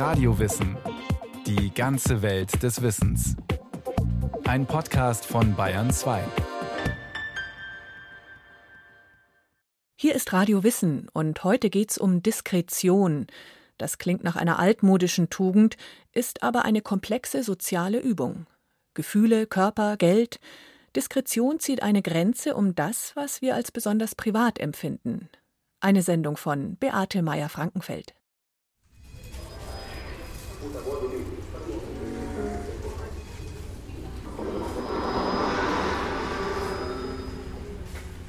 Radiowissen. Die ganze Welt des Wissens. Ein Podcast von Bayern 2. Hier ist Radio Wissen und heute geht's um Diskretion. Das klingt nach einer altmodischen Tugend, ist aber eine komplexe soziale Übung. Gefühle, Körper, Geld. Diskretion zieht eine Grenze um das, was wir als besonders privat empfinden. Eine Sendung von Beate Meyer-Frankenfeld.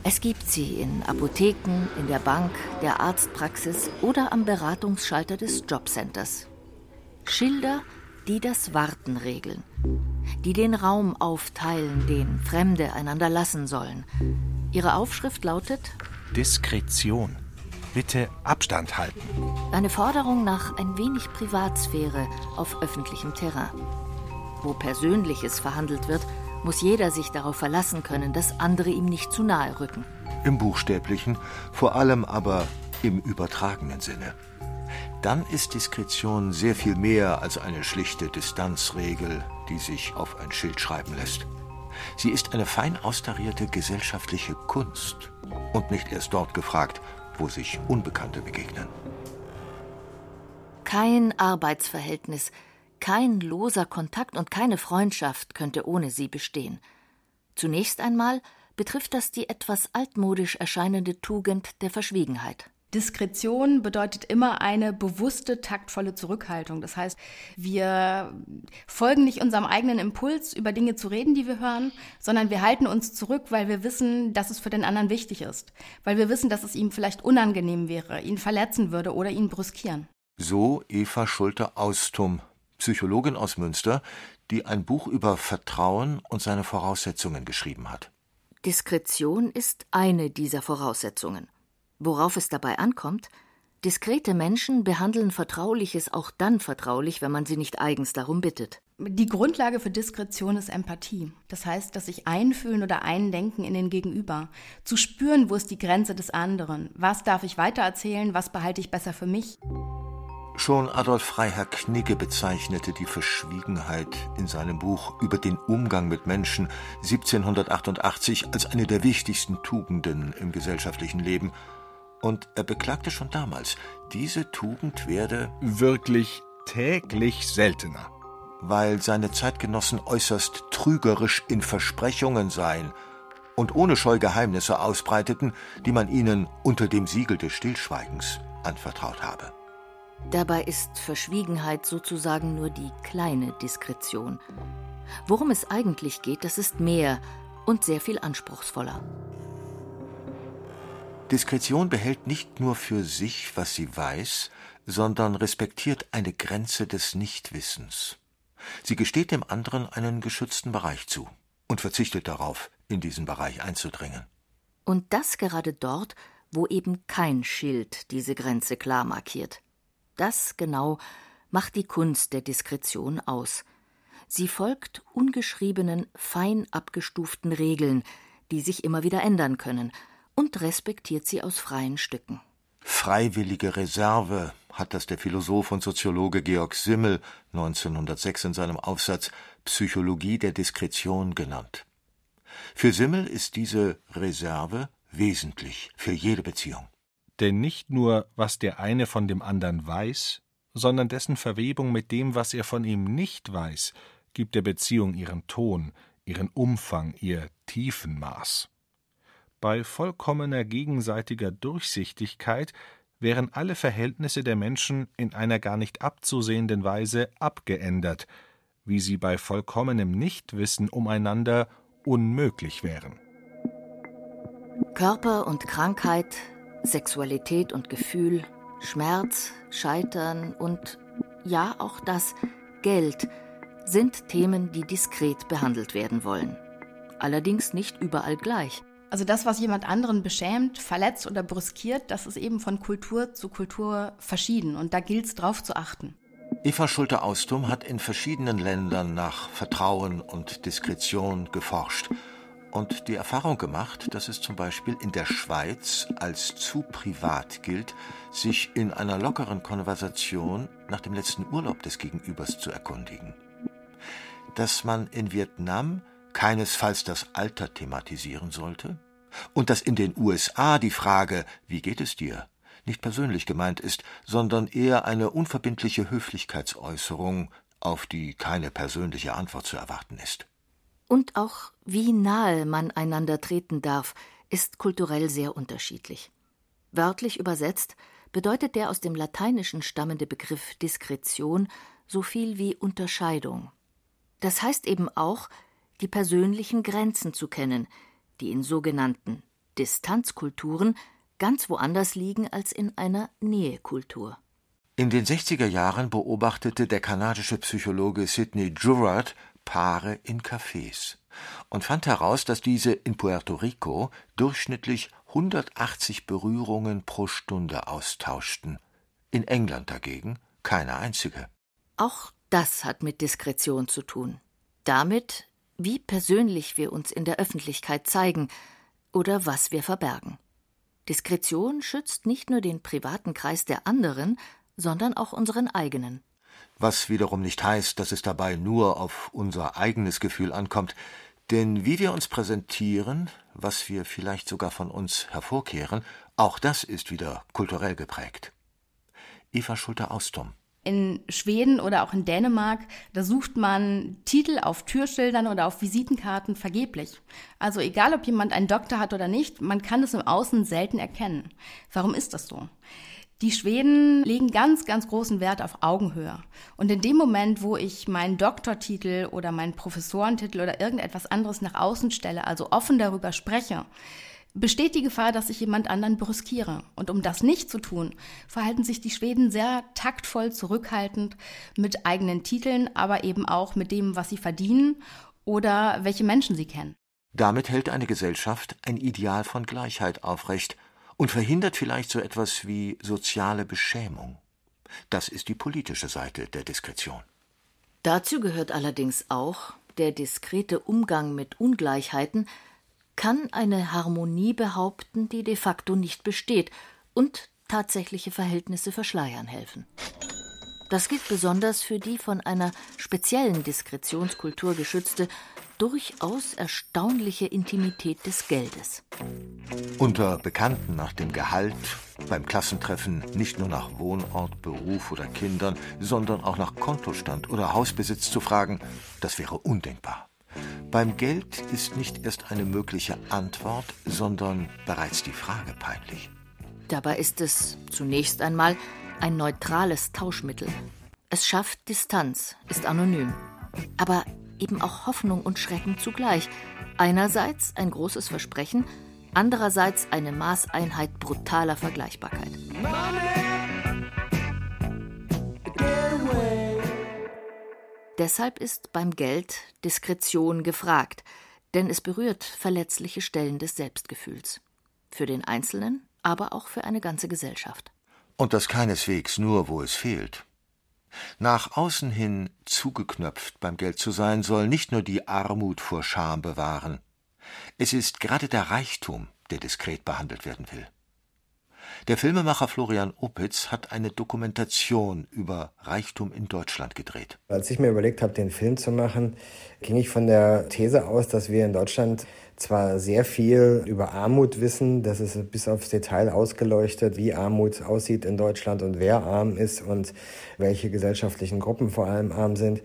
Es gibt sie in Apotheken, in der Bank, der Arztpraxis oder am Beratungsschalter des Jobcenters. Schilder, die das Warten regeln, die den Raum aufteilen, den Fremde einander lassen sollen. Ihre Aufschrift lautet Diskretion. Bitte Abstand halten. Eine Forderung nach ein wenig Privatsphäre auf öffentlichem Terrain. Wo Persönliches verhandelt wird, muss jeder sich darauf verlassen können, dass andere ihm nicht zu nahe rücken. Im buchstäblichen, vor allem aber im übertragenen Sinne. Dann ist Diskretion sehr viel mehr als eine schlichte Distanzregel, die sich auf ein Schild schreiben lässt. Sie ist eine fein austarierte gesellschaftliche Kunst und nicht erst dort gefragt, wo sich Unbekannte begegnen. Kein Arbeitsverhältnis, kein loser Kontakt und keine Freundschaft könnte ohne sie bestehen. Zunächst einmal betrifft das die etwas altmodisch erscheinende Tugend der Verschwiegenheit. Diskretion bedeutet immer eine bewusste, taktvolle Zurückhaltung. Das heißt, wir folgen nicht unserem eigenen Impuls, über Dinge zu reden, die wir hören, sondern wir halten uns zurück, weil wir wissen, dass es für den anderen wichtig ist. Weil wir wissen, dass es ihm vielleicht unangenehm wäre, ihn verletzen würde oder ihn brüskieren. So Eva Schulte-Austum Psychologin aus Münster, die ein Buch über Vertrauen und seine Voraussetzungen geschrieben hat. Diskretion ist eine dieser Voraussetzungen. Worauf es dabei ankommt, diskrete Menschen behandeln Vertrauliches auch dann vertraulich, wenn man sie nicht eigens darum bittet. Die Grundlage für Diskretion ist Empathie. Das heißt, dass sich einfühlen oder eindenken in den Gegenüber. Zu spüren, wo ist die Grenze des anderen. Was darf ich weitererzählen? Was behalte ich besser für mich? Schon Adolf Freiherr Knigge bezeichnete die Verschwiegenheit in seinem Buch über den Umgang mit Menschen 1788 als eine der wichtigsten Tugenden im gesellschaftlichen Leben. Und er beklagte schon damals, diese Tugend werde wirklich täglich seltener. Weil seine Zeitgenossen äußerst trügerisch in Versprechungen seien und ohne Scheu Geheimnisse ausbreiteten, die man ihnen unter dem Siegel des Stillschweigens anvertraut habe. Dabei ist Verschwiegenheit sozusagen nur die kleine Diskretion. Worum es eigentlich geht, das ist mehr und sehr viel anspruchsvoller. Diskretion behält nicht nur für sich, was sie weiß, sondern respektiert eine Grenze des Nichtwissens. Sie gesteht dem anderen einen geschützten Bereich zu und verzichtet darauf, in diesen Bereich einzudringen. Und das gerade dort, wo eben kein Schild diese Grenze klar markiert. Das genau macht die Kunst der Diskretion aus. Sie folgt ungeschriebenen, fein abgestuften Regeln, die sich immer wieder ändern können, und respektiert sie aus freien Stücken. Freiwillige Reserve hat das der Philosoph und Soziologe Georg Simmel 1906 in seinem Aufsatz Psychologie der Diskretion genannt. Für Simmel ist diese Reserve wesentlich für jede Beziehung. Denn nicht nur, was der eine von dem anderen weiß, sondern dessen Verwebung mit dem, was er von ihm nicht weiß, gibt der Beziehung ihren Ton, ihren Umfang, ihr Tiefenmaß. Bei vollkommener gegenseitiger Durchsichtigkeit wären alle Verhältnisse der Menschen in einer gar nicht abzusehenden Weise abgeändert, wie sie bei vollkommenem Nichtwissen umeinander unmöglich wären. Körper und Krankheit Sexualität und Gefühl, Schmerz, Scheitern und ja auch das Geld sind Themen, die diskret behandelt werden wollen. Allerdings nicht überall gleich. Also das, was jemand anderen beschämt, verletzt oder brüskiert, das ist eben von Kultur zu Kultur verschieden und da gilt es drauf zu achten. Eva Schulte-Austum hat in verschiedenen Ländern nach Vertrauen und Diskretion geforscht und die Erfahrung gemacht, dass es zum Beispiel in der Schweiz als zu privat gilt, sich in einer lockeren Konversation nach dem letzten Urlaub des Gegenübers zu erkundigen. Dass man in Vietnam keinesfalls das Alter thematisieren sollte und dass in den USA die Frage Wie geht es dir nicht persönlich gemeint ist, sondern eher eine unverbindliche Höflichkeitsäußerung, auf die keine persönliche Antwort zu erwarten ist. Und auch wie nahe man einander treten darf, ist kulturell sehr unterschiedlich. Wörtlich übersetzt bedeutet der aus dem Lateinischen stammende Begriff Diskretion so viel wie Unterscheidung. Das heißt eben auch, die persönlichen Grenzen zu kennen, die in sogenannten Distanzkulturen ganz woanders liegen als in einer Nähekultur. In den 60er Jahren beobachtete der kanadische Psychologe Sidney Jurard Paare in Cafés und fand heraus, dass diese in Puerto Rico durchschnittlich 180 Berührungen pro Stunde austauschten, in England dagegen keine einzige. Auch das hat mit Diskretion zu tun. Damit, wie persönlich wir uns in der Öffentlichkeit zeigen oder was wir verbergen. Diskretion schützt nicht nur den privaten Kreis der anderen, sondern auch unseren eigenen was wiederum nicht heißt, dass es dabei nur auf unser eigenes Gefühl ankommt, denn wie wir uns präsentieren, was wir vielleicht sogar von uns hervorkehren, auch das ist wieder kulturell geprägt. Eva Schulte-Austum in Schweden oder auch in Dänemark, da sucht man Titel auf Türschildern oder auf Visitenkarten vergeblich. Also egal, ob jemand einen Doktor hat oder nicht, man kann es im Außen selten erkennen. Warum ist das so? Die Schweden legen ganz, ganz großen Wert auf Augenhöhe. Und in dem Moment, wo ich meinen Doktortitel oder meinen Professorentitel oder irgendetwas anderes nach außen stelle, also offen darüber spreche, besteht die Gefahr, dass ich jemand anderen brüskiere. Und um das nicht zu tun, verhalten sich die Schweden sehr taktvoll zurückhaltend mit eigenen Titeln, aber eben auch mit dem, was sie verdienen oder welche Menschen sie kennen. Damit hält eine Gesellschaft ein Ideal von Gleichheit aufrecht und verhindert vielleicht so etwas wie soziale Beschämung. Das ist die politische Seite der Diskretion. Dazu gehört allerdings auch, der diskrete Umgang mit Ungleichheiten kann eine Harmonie behaupten, die de facto nicht besteht und tatsächliche Verhältnisse verschleiern helfen. Das gilt besonders für die von einer speziellen Diskretionskultur geschützte durchaus erstaunliche Intimität des Geldes. Unter Bekannten nach dem Gehalt, beim Klassentreffen nicht nur nach Wohnort, Beruf oder Kindern, sondern auch nach Kontostand oder Hausbesitz zu fragen, das wäre undenkbar. Beim Geld ist nicht erst eine mögliche Antwort, sondern bereits die Frage peinlich. Dabei ist es zunächst einmal ein neutrales Tauschmittel. Es schafft Distanz, ist anonym. Aber eben auch Hoffnung und Schrecken zugleich. Einerseits ein großes Versprechen, andererseits eine Maßeinheit brutaler Vergleichbarkeit. Deshalb ist beim Geld Diskretion gefragt, denn es berührt verletzliche Stellen des Selbstgefühls. Für den Einzelnen, aber auch für eine ganze Gesellschaft. Und das keineswegs nur, wo es fehlt. Nach außen hin zugeknöpft beim Geld zu sein, soll nicht nur die Armut vor Scham bewahren. Es ist gerade der Reichtum, der diskret behandelt werden will. Der Filmemacher Florian Opitz hat eine Dokumentation über Reichtum in Deutschland gedreht. Als ich mir überlegt habe, den Film zu machen, ging ich von der These aus, dass wir in Deutschland zwar sehr viel über Armut wissen, das ist bis aufs Detail ausgeleuchtet, wie Armut aussieht in Deutschland und wer arm ist und welche gesellschaftlichen Gruppen vor allem arm sind.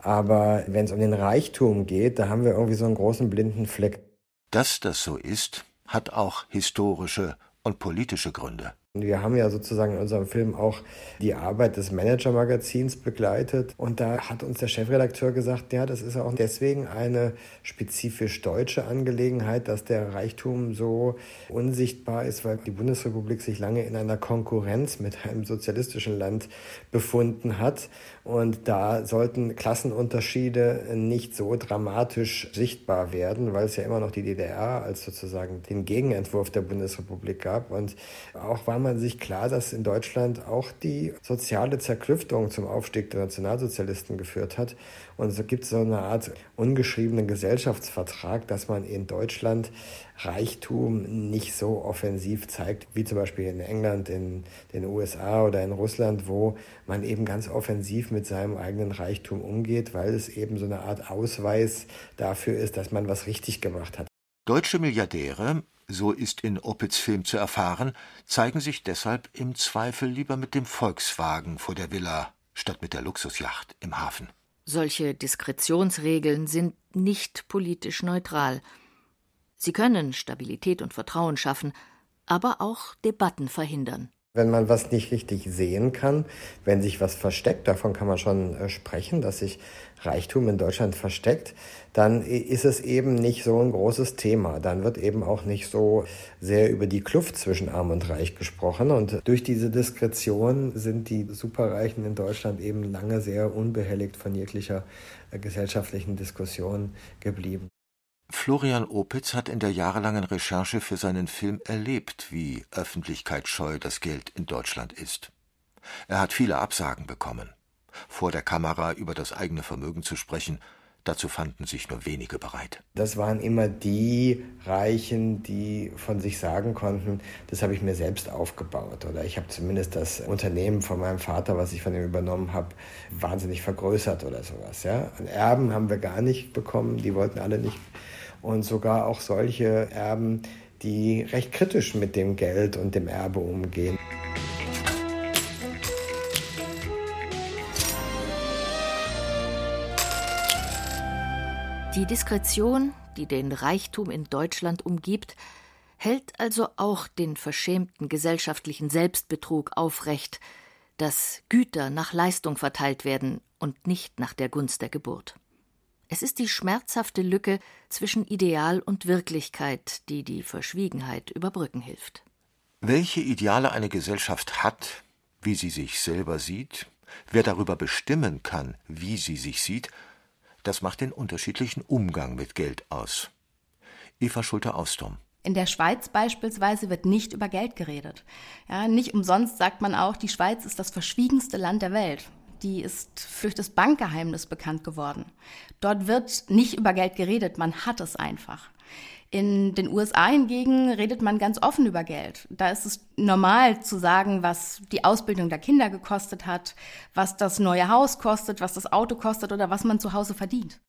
Aber wenn es um den Reichtum geht, da haben wir irgendwie so einen großen blinden Fleck. Dass das so ist, hat auch historische und politische Gründe. Wir haben ja sozusagen in unserem Film auch die Arbeit des Manager-Magazins begleitet. Und da hat uns der Chefredakteur gesagt, ja, das ist auch deswegen eine spezifisch deutsche Angelegenheit, dass der Reichtum so unsichtbar ist, weil die Bundesrepublik sich lange in einer Konkurrenz mit einem sozialistischen Land befunden hat. Und da sollten Klassenunterschiede nicht so dramatisch sichtbar werden, weil es ja immer noch die DDR als sozusagen den Gegenentwurf der Bundesrepublik gab. Und auch war war man sich klar, dass in Deutschland auch die soziale Zerklüftung zum Aufstieg der Nationalsozialisten geführt hat. Und so gibt es so eine Art ungeschriebenen Gesellschaftsvertrag, dass man in Deutschland Reichtum nicht so offensiv zeigt, wie zum Beispiel in England, in den USA oder in Russland, wo man eben ganz offensiv mit seinem eigenen Reichtum umgeht, weil es eben so eine Art Ausweis dafür ist, dass man was richtig gemacht hat. Deutsche Milliardäre, so ist in Opitz Film zu erfahren, zeigen sich deshalb im Zweifel lieber mit dem Volkswagen vor der Villa statt mit der Luxusjacht im Hafen. Solche Diskretionsregeln sind nicht politisch neutral. Sie können Stabilität und Vertrauen schaffen, aber auch Debatten verhindern. Wenn man was nicht richtig sehen kann, wenn sich was versteckt, davon kann man schon äh, sprechen, dass sich Reichtum in Deutschland versteckt, dann ist es eben nicht so ein großes Thema. Dann wird eben auch nicht so sehr über die Kluft zwischen Arm und Reich gesprochen. Und durch diese Diskretion sind die Superreichen in Deutschland eben lange sehr unbehelligt von jeglicher äh, gesellschaftlichen Diskussion geblieben. Florian Opitz hat in der jahrelangen Recherche für seinen Film erlebt, wie öffentlichkeitsscheu das Geld in Deutschland ist. Er hat viele Absagen bekommen. Vor der Kamera über das eigene Vermögen zu sprechen, dazu fanden sich nur wenige bereit. Das waren immer die Reichen, die von sich sagen konnten, das habe ich mir selbst aufgebaut oder ich habe zumindest das Unternehmen von meinem Vater, was ich von ihm übernommen habe, wahnsinnig vergrößert oder sowas. Ja? Erben haben wir gar nicht bekommen, die wollten alle nicht und sogar auch solche Erben, die recht kritisch mit dem Geld und dem Erbe umgehen. Die Diskretion, die den Reichtum in Deutschland umgibt, hält also auch den verschämten gesellschaftlichen Selbstbetrug aufrecht, dass Güter nach Leistung verteilt werden und nicht nach der Gunst der Geburt. Es ist die schmerzhafte Lücke zwischen Ideal und Wirklichkeit, die die Verschwiegenheit überbrücken hilft. Welche Ideale eine Gesellschaft hat, wie sie sich selber sieht, wer darüber bestimmen kann, wie sie sich sieht, das macht den unterschiedlichen Umgang mit Geld aus. Eva Schulte-Austum. In der Schweiz beispielsweise wird nicht über Geld geredet. Ja, nicht umsonst sagt man auch, die Schweiz ist das verschwiegenste Land der Welt die ist durch das Bankgeheimnis bekannt geworden. Dort wird nicht über Geld geredet, man hat es einfach. In den USA hingegen redet man ganz offen über Geld. Da ist es normal zu sagen, was die Ausbildung der Kinder gekostet hat, was das neue Haus kostet, was das Auto kostet oder was man zu Hause verdient.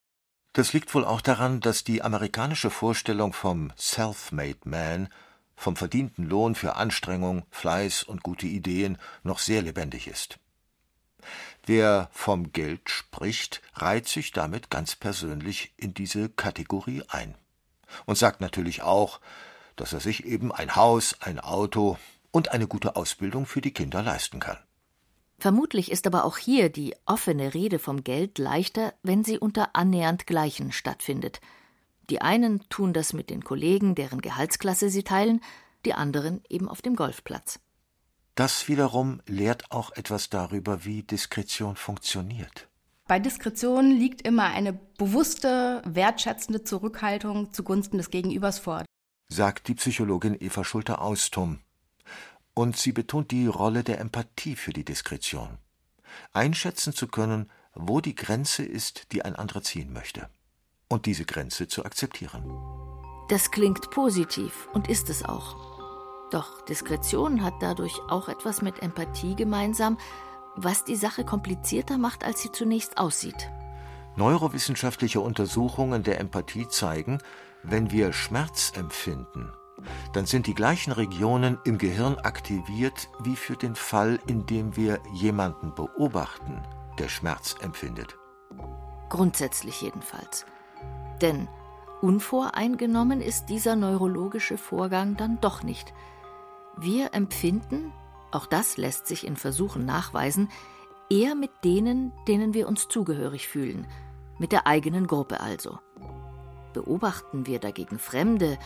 Das liegt wohl auch daran, dass die amerikanische Vorstellung vom Self-Made Man, vom verdienten Lohn für Anstrengung, Fleiß und gute Ideen noch sehr lebendig ist. Wer vom Geld spricht, reiht sich damit ganz persönlich in diese Kategorie ein. Und sagt natürlich auch, dass er sich eben ein Haus, ein Auto und eine gute Ausbildung für die Kinder leisten kann. Vermutlich ist aber auch hier die offene Rede vom Geld leichter, wenn sie unter annähernd Gleichen stattfindet. Die einen tun das mit den Kollegen, deren Gehaltsklasse sie teilen, die anderen eben auf dem Golfplatz. Das wiederum lehrt auch etwas darüber, wie Diskretion funktioniert. Bei Diskretion liegt immer eine bewusste, wertschätzende Zurückhaltung zugunsten des Gegenübers vor, sagt die Psychologin Eva Schulte-Austum. Und sie betont die Rolle der Empathie für die Diskretion. Einschätzen zu können, wo die Grenze ist, die ein anderer ziehen möchte. Und diese Grenze zu akzeptieren. Das klingt positiv und ist es auch. Doch Diskretion hat dadurch auch etwas mit Empathie gemeinsam, was die Sache komplizierter macht, als sie zunächst aussieht. Neurowissenschaftliche Untersuchungen der Empathie zeigen, wenn wir Schmerz empfinden, dann sind die gleichen Regionen im Gehirn aktiviert wie für den Fall, in dem wir jemanden beobachten, der Schmerz empfindet. Grundsätzlich jedenfalls. Denn unvoreingenommen ist dieser neurologische Vorgang dann doch nicht. Wir empfinden, auch das lässt sich in Versuchen nachweisen, eher mit denen, denen wir uns zugehörig fühlen, mit der eigenen Gruppe also. Beobachten wir dagegen Fremde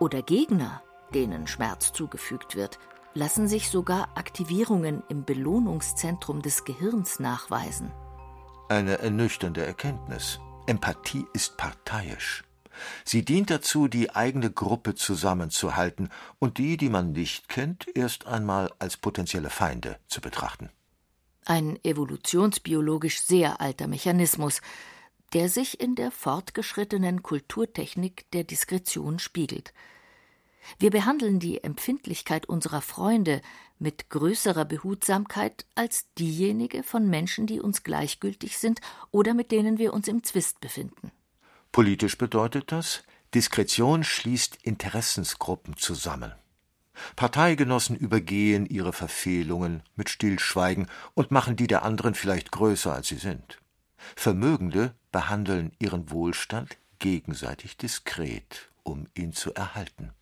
oder Gegner, denen Schmerz zugefügt wird, lassen sich sogar Aktivierungen im Belohnungszentrum des Gehirns nachweisen. Eine ernüchternde Erkenntnis. Empathie ist parteiisch. Sie dient dazu, die eigene Gruppe zusammenzuhalten und die, die man nicht kennt, erst einmal als potenzielle Feinde zu betrachten. Ein evolutionsbiologisch sehr alter Mechanismus, der sich in der fortgeschrittenen Kulturtechnik der Diskretion spiegelt. Wir behandeln die Empfindlichkeit unserer Freunde mit größerer Behutsamkeit als diejenige von Menschen, die uns gleichgültig sind oder mit denen wir uns im Zwist befinden. Politisch bedeutet das, Diskretion schließt Interessensgruppen zusammen. Parteigenossen übergehen ihre Verfehlungen mit Stillschweigen und machen die der anderen vielleicht größer, als sie sind. Vermögende behandeln ihren Wohlstand gegenseitig diskret, um ihn zu erhalten.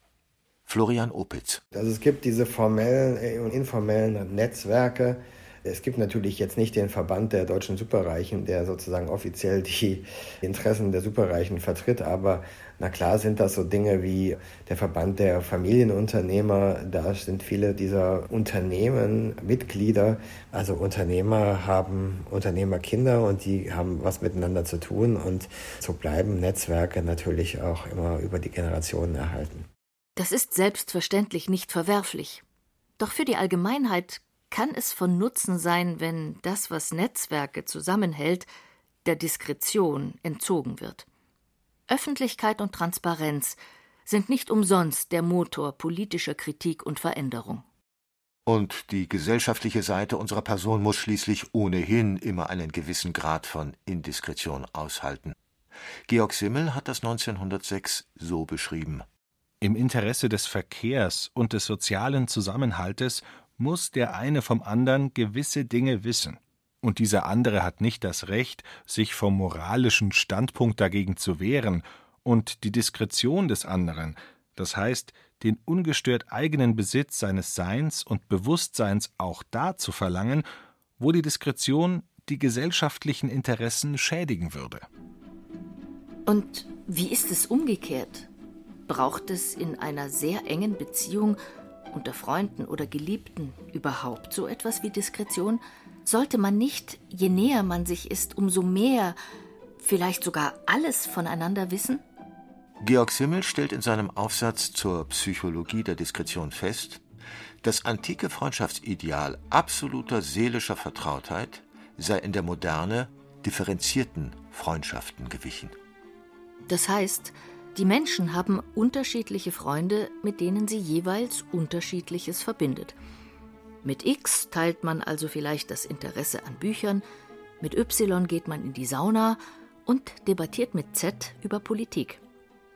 Florian Opitz. Also es gibt diese formellen und informellen Netzwerke, es gibt natürlich jetzt nicht den Verband der deutschen Superreichen, der sozusagen offiziell die Interessen der Superreichen vertritt, aber na klar sind das so Dinge wie der Verband der Familienunternehmer. Da sind viele dieser Unternehmen Mitglieder. Also Unternehmer haben Unternehmerkinder und die haben was miteinander zu tun und so bleiben Netzwerke natürlich auch immer über die Generationen erhalten. Das ist selbstverständlich nicht verwerflich. Doch für die Allgemeinheit kann es von Nutzen sein, wenn das, was Netzwerke zusammenhält, der Diskretion entzogen wird. Öffentlichkeit und Transparenz sind nicht umsonst der Motor politischer Kritik und Veränderung. Und die gesellschaftliche Seite unserer Person muss schließlich ohnehin immer einen gewissen Grad von Indiskretion aushalten. Georg Simmel hat das 1906 so beschrieben. Im Interesse des Verkehrs und des sozialen Zusammenhaltes muss der eine vom anderen gewisse Dinge wissen, und dieser andere hat nicht das Recht, sich vom moralischen Standpunkt dagegen zu wehren, und die Diskretion des anderen, das heißt den ungestört eigenen Besitz seines Seins und Bewusstseins auch da zu verlangen, wo die Diskretion die gesellschaftlichen Interessen schädigen würde. Und wie ist es umgekehrt? Braucht es in einer sehr engen Beziehung unter Freunden oder Geliebten überhaupt so etwas wie Diskretion? Sollte man nicht, je näher man sich ist, umso mehr, vielleicht sogar alles voneinander wissen? Georg Simmel stellt in seinem Aufsatz zur Psychologie der Diskretion fest, das antike Freundschaftsideal absoluter seelischer Vertrautheit sei in der Moderne differenzierten Freundschaften gewichen. Das heißt, die Menschen haben unterschiedliche Freunde, mit denen sie jeweils Unterschiedliches verbindet. Mit X teilt man also vielleicht das Interesse an Büchern, mit Y geht man in die Sauna und debattiert mit Z über Politik.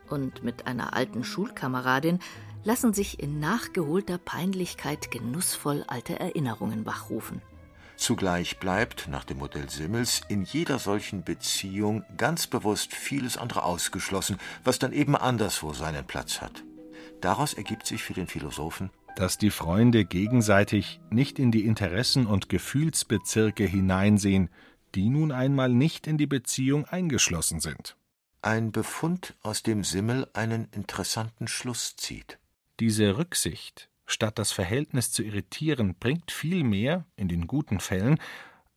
Und mit einer alten Schulkameradin lassen sich in nachgeholter Peinlichkeit genussvoll alte Erinnerungen wachrufen. Zugleich bleibt, nach dem Modell Simmels, in jeder solchen Beziehung ganz bewusst vieles andere ausgeschlossen, was dann eben anderswo seinen Platz hat. Daraus ergibt sich für den Philosophen, dass die Freunde gegenseitig nicht in die Interessen und Gefühlsbezirke hineinsehen, die nun einmal nicht in die Beziehung eingeschlossen sind. Ein Befund, aus dem Simmel einen interessanten Schluss zieht. Diese Rücksicht statt das Verhältnis zu irritieren, bringt vielmehr, in den guten Fällen,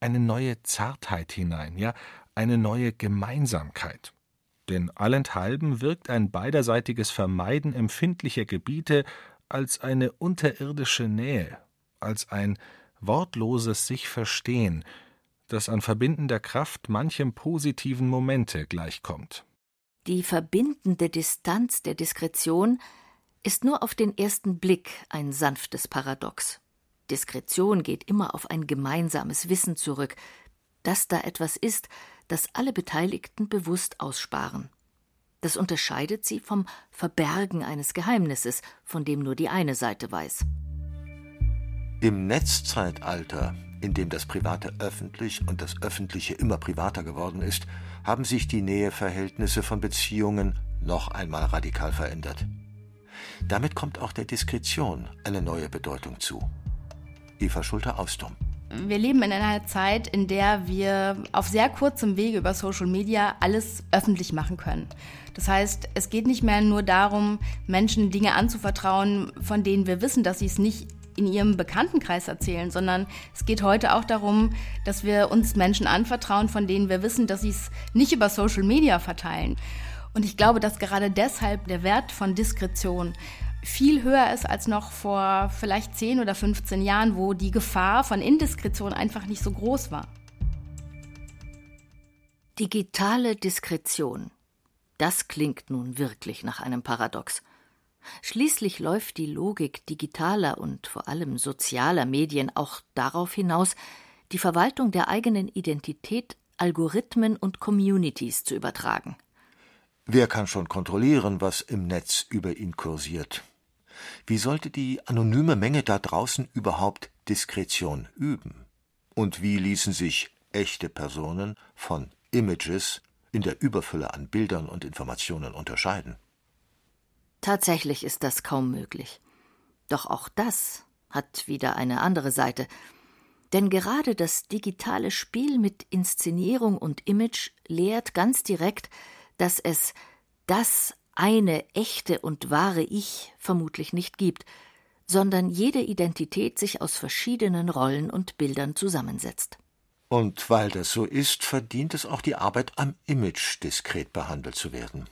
eine neue Zartheit hinein, ja eine neue Gemeinsamkeit. Denn allenthalben wirkt ein beiderseitiges Vermeiden empfindlicher Gebiete als eine unterirdische Nähe, als ein wortloses sich verstehen, das an verbindender Kraft manchem positiven Momente gleichkommt. Die verbindende Distanz der Diskretion ist nur auf den ersten Blick ein sanftes Paradox. Diskretion geht immer auf ein gemeinsames Wissen zurück, dass da etwas ist, das alle Beteiligten bewusst aussparen. Das unterscheidet sie vom Verbergen eines Geheimnisses, von dem nur die eine Seite weiß. Im Netzzeitalter, in dem das Private öffentlich und das Öffentliche immer privater geworden ist, haben sich die Näheverhältnisse von Beziehungen noch einmal radikal verändert. Damit kommt auch der Diskretion eine neue Bedeutung zu. Eva Schulte-Austum. Wir leben in einer Zeit, in der wir auf sehr kurzem Wege über Social Media alles öffentlich machen können. Das heißt, es geht nicht mehr nur darum, Menschen Dinge anzuvertrauen, von denen wir wissen, dass sie es nicht in ihrem Bekanntenkreis erzählen, sondern es geht heute auch darum, dass wir uns Menschen anvertrauen, von denen wir wissen, dass sie es nicht über Social Media verteilen. Und ich glaube, dass gerade deshalb der Wert von Diskretion viel höher ist als noch vor vielleicht 10 oder 15 Jahren, wo die Gefahr von Indiskretion einfach nicht so groß war. Digitale Diskretion. Das klingt nun wirklich nach einem Paradox. Schließlich läuft die Logik digitaler und vor allem sozialer Medien auch darauf hinaus, die Verwaltung der eigenen Identität Algorithmen und Communities zu übertragen. Wer kann schon kontrollieren, was im Netz über ihn kursiert? Wie sollte die anonyme Menge da draußen überhaupt Diskretion üben? Und wie ließen sich echte Personen von Images in der Überfülle an Bildern und Informationen unterscheiden? Tatsächlich ist das kaum möglich. Doch auch das hat wieder eine andere Seite. Denn gerade das digitale Spiel mit Inszenierung und Image lehrt ganz direkt, dass es das eine echte und wahre Ich vermutlich nicht gibt, sondern jede Identität sich aus verschiedenen Rollen und Bildern zusammensetzt. Und weil das so ist, verdient es auch die Arbeit am Image diskret behandelt zu werden.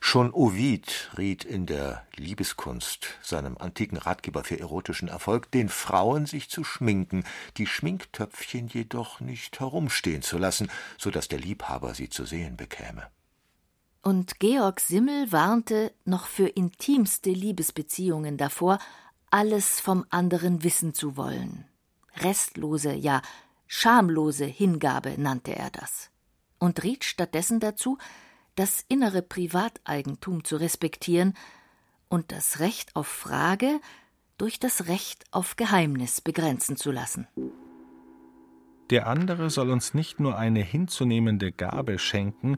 Schon Ovid riet in der Liebeskunst, seinem antiken Ratgeber für erotischen Erfolg, den Frauen sich zu schminken, die Schminktöpfchen jedoch nicht herumstehen zu lassen, so dass der Liebhaber sie zu sehen bekäme. Und Georg Simmel warnte noch für intimste Liebesbeziehungen davor, alles vom anderen wissen zu wollen. Restlose, ja schamlose Hingabe nannte er das. Und riet stattdessen dazu, das innere Privateigentum zu respektieren und das Recht auf Frage durch das Recht auf Geheimnis begrenzen zu lassen. Der andere soll uns nicht nur eine hinzunehmende Gabe schenken,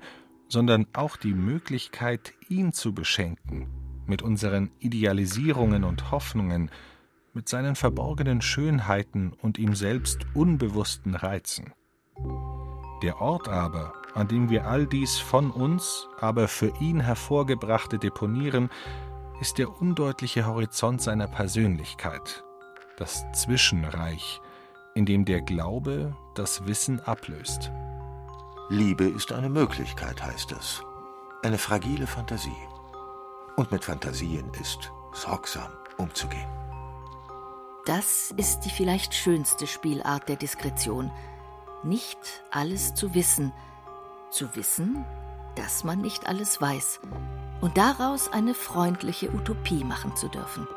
sondern auch die Möglichkeit, ihn zu beschenken, mit unseren Idealisierungen und Hoffnungen, mit seinen verborgenen Schönheiten und ihm selbst unbewussten Reizen. Der Ort aber, an dem wir all dies von uns, aber für ihn hervorgebrachte deponieren, ist der undeutliche Horizont seiner Persönlichkeit, das Zwischenreich, in dem der Glaube das Wissen ablöst. Liebe ist eine Möglichkeit, heißt es. Eine fragile Fantasie. Und mit Fantasien ist sorgsam umzugehen. Das ist die vielleicht schönste Spielart der Diskretion. Nicht alles zu wissen. Zu wissen, dass man nicht alles weiß. Und daraus eine freundliche Utopie machen zu dürfen.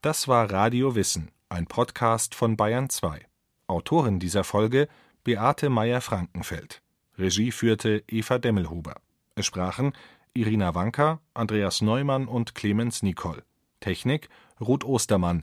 Das war Radio Wissen, ein Podcast von Bayern 2. Autorin dieser Folge Beate Meyer-Frankenfeld. Regie führte Eva Demmelhuber. Es sprachen Irina Wanka, Andreas Neumann und Clemens Nicol. Technik Ruth Ostermann.